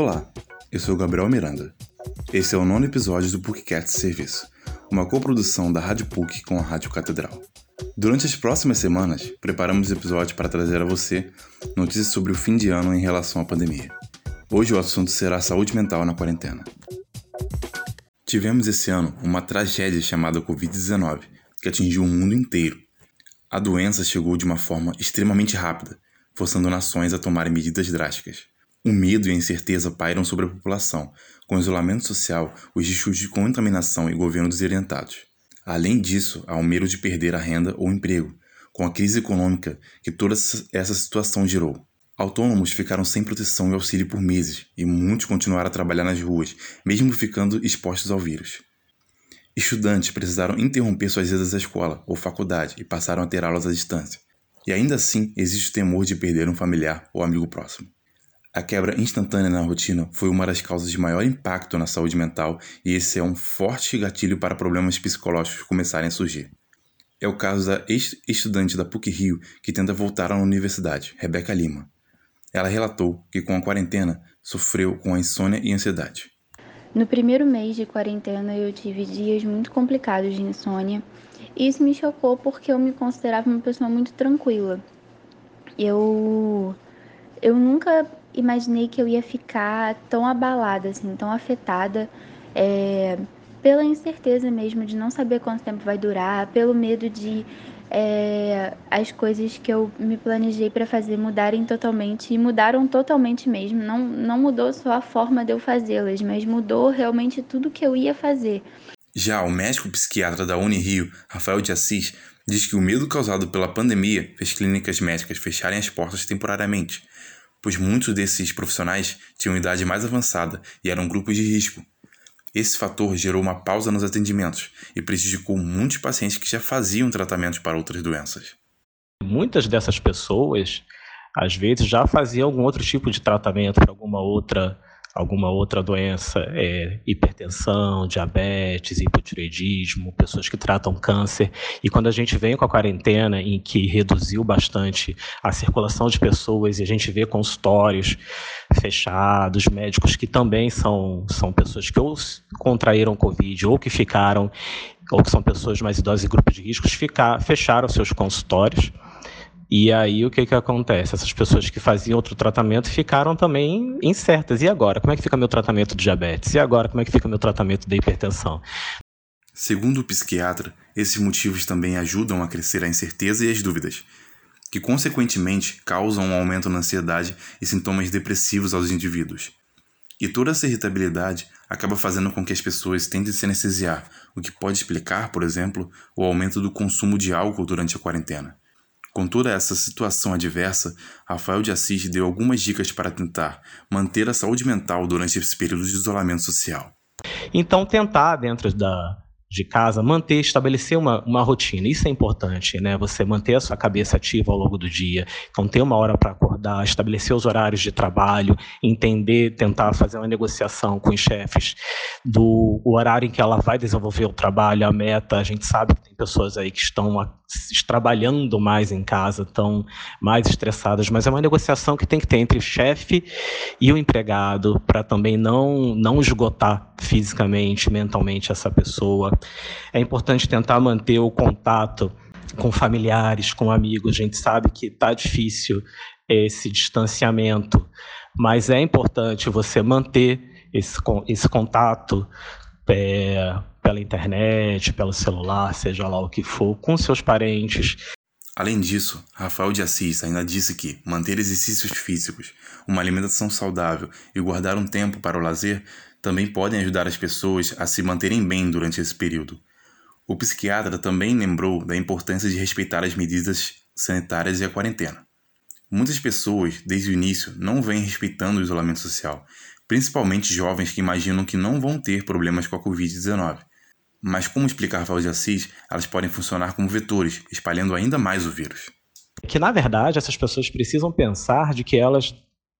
Olá, eu sou Gabriel Miranda. Esse é o nono episódio do PUCCAT Serviço, uma coprodução da Rádio PUC com a Rádio Catedral. Durante as próximas semanas, preparamos episódios para trazer a você notícias sobre o fim de ano em relação à pandemia. Hoje o assunto será saúde mental na quarentena. Tivemos esse ano uma tragédia chamada Covid-19, que atingiu o mundo inteiro. A doença chegou de uma forma extremamente rápida, forçando nações a tomarem medidas drásticas. O medo e a incerteza pairam sobre a população, com o isolamento social, os riscos de contaminação e governo desorientados. Além disso, há o medo de perder a renda ou emprego, com a crise econômica que toda essa situação gerou. Autônomos ficaram sem proteção e auxílio por meses, e muitos continuaram a trabalhar nas ruas, mesmo ficando expostos ao vírus. Estudantes precisaram interromper suas idas à escola ou faculdade e passaram a ter aulas à distância. E ainda assim existe o temor de perder um familiar ou amigo próximo. A quebra instantânea na rotina foi uma das causas de maior impacto na saúde mental e esse é um forte gatilho para problemas psicológicos começarem a surgir. É o caso da ex-estudante da PUC-Rio que tenta voltar à universidade, Rebeca Lima. Ela relatou que com a quarentena sofreu com a insônia e ansiedade. No primeiro mês de quarentena eu tive dias muito complicados de insônia e isso me chocou porque eu me considerava uma pessoa muito tranquila. Eu eu nunca imaginei que eu ia ficar tão abalada, assim, tão afetada, é, pela incerteza mesmo de não saber quanto tempo vai durar, pelo medo de é, as coisas que eu me planejei para fazer mudarem totalmente e mudaram totalmente mesmo. Não, não mudou só a forma de eu fazê-las, mas mudou realmente tudo que eu ia fazer. Já o médico psiquiatra da Unirio, Rafael de Assis, diz que o medo causado pela pandemia fez clínicas médicas fecharem as portas temporariamente pois muitos desses profissionais tinham idade mais avançada e eram grupos de risco. Esse fator gerou uma pausa nos atendimentos e prejudicou muitos pacientes que já faziam tratamentos para outras doenças. Muitas dessas pessoas, às vezes, já faziam algum outro tipo de tratamento para alguma outra alguma outra doença, é, hipertensão, diabetes, hipotireoidismo, pessoas que tratam câncer. E quando a gente vem com a quarentena, em que reduziu bastante a circulação de pessoas e a gente vê consultórios fechados, médicos que também são, são pessoas que ou contraíram Covid ou que ficaram, ou que são pessoas mais idosas e grupos de riscos, ficar, fecharam seus consultórios. E aí o que, que acontece? Essas pessoas que faziam outro tratamento ficaram também incertas. E agora? Como é que fica meu tratamento de diabetes? E agora? Como é que fica meu tratamento da hipertensão? Segundo o psiquiatra, esses motivos também ajudam a crescer a incerteza e as dúvidas, que consequentemente causam um aumento na ansiedade e sintomas depressivos aos indivíduos. E toda essa irritabilidade acaba fazendo com que as pessoas tentem se anestesiar, o que pode explicar, por exemplo, o aumento do consumo de álcool durante a quarentena. Com toda essa situação adversa, Rafael de Assis deu algumas dicas para tentar manter a saúde mental durante esse período de isolamento social. Então, tentar, dentro da, de casa, manter, estabelecer uma, uma rotina. Isso é importante, né? Você manter a sua cabeça ativa ao longo do dia. Então, ter uma hora para acordar, estabelecer os horários de trabalho, entender, tentar fazer uma negociação com os chefes do horário em que ela vai desenvolver o trabalho, a meta. A gente sabe que tem pessoas aí que estão trabalhando mais em casa, estão mais estressadas, mas é uma negociação que tem que ter entre o chefe e o empregado para também não, não esgotar fisicamente, mentalmente essa pessoa é importante tentar manter o contato com familiares, com amigos. A gente sabe que está difícil esse distanciamento, mas é importante você manter esse, esse contato é, pela internet, pelo celular, seja lá o que for, com seus parentes. Além disso, Rafael de Assis ainda disse que manter exercícios físicos, uma alimentação saudável e guardar um tempo para o lazer também podem ajudar as pessoas a se manterem bem durante esse período. O psiquiatra também lembrou da importância de respeitar as medidas sanitárias e a quarentena. Muitas pessoas, desde o início, não vêm respeitando o isolamento social, principalmente jovens que imaginam que não vão ter problemas com a Covid-19. Mas, como explicar Rafael de Assis, elas podem funcionar como vetores, espalhando ainda mais o vírus. Que, na verdade, essas pessoas precisam pensar de que elas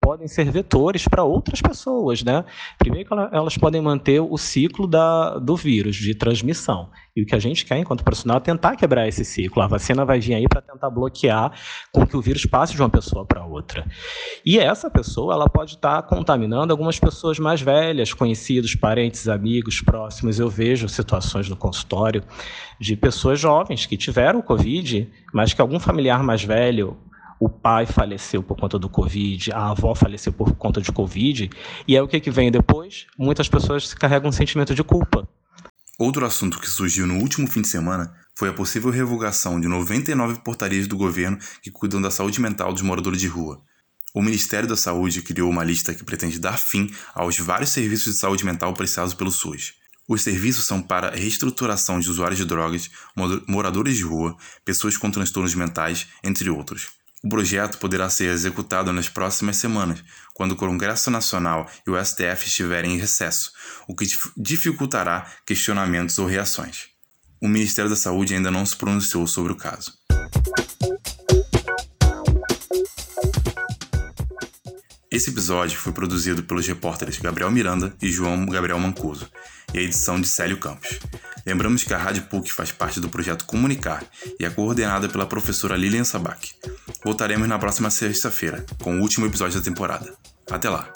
podem ser vetores para outras pessoas, né? Primeiro elas podem manter o ciclo da, do vírus de transmissão. E o que a gente quer, enquanto profissional, é tentar quebrar esse ciclo. A vacina vai vir aí para tentar bloquear com que o vírus passe de uma pessoa para outra. E essa pessoa, ela pode estar tá contaminando algumas pessoas mais velhas, conhecidos, parentes, amigos, próximos. Eu vejo situações no consultório de pessoas jovens que tiveram Covid, mas que algum familiar mais velho o pai faleceu por conta do Covid, a avó faleceu por conta de Covid, e aí o que, que vem depois? Muitas pessoas carregam um sentimento de culpa. Outro assunto que surgiu no último fim de semana foi a possível revogação de 99 portarias do governo que cuidam da saúde mental dos moradores de rua. O Ministério da Saúde criou uma lista que pretende dar fim aos vários serviços de saúde mental prestados pelo SUS. Os serviços são para reestruturação de usuários de drogas, moradores de rua, pessoas com transtornos mentais, entre outros. O projeto poderá ser executado nas próximas semanas, quando o Congresso Nacional e o STF estiverem em recesso, o que dificultará questionamentos ou reações. O Ministério da Saúde ainda não se pronunciou sobre o caso. Esse episódio foi produzido pelos repórteres Gabriel Miranda e João Gabriel Mancuso, e a edição de Célio Campos. Lembramos que a Rádio PUC faz parte do projeto Comunicar e é coordenada pela professora Lilian Sabac. Voltaremos na próxima sexta-feira, com o último episódio da temporada. Até lá!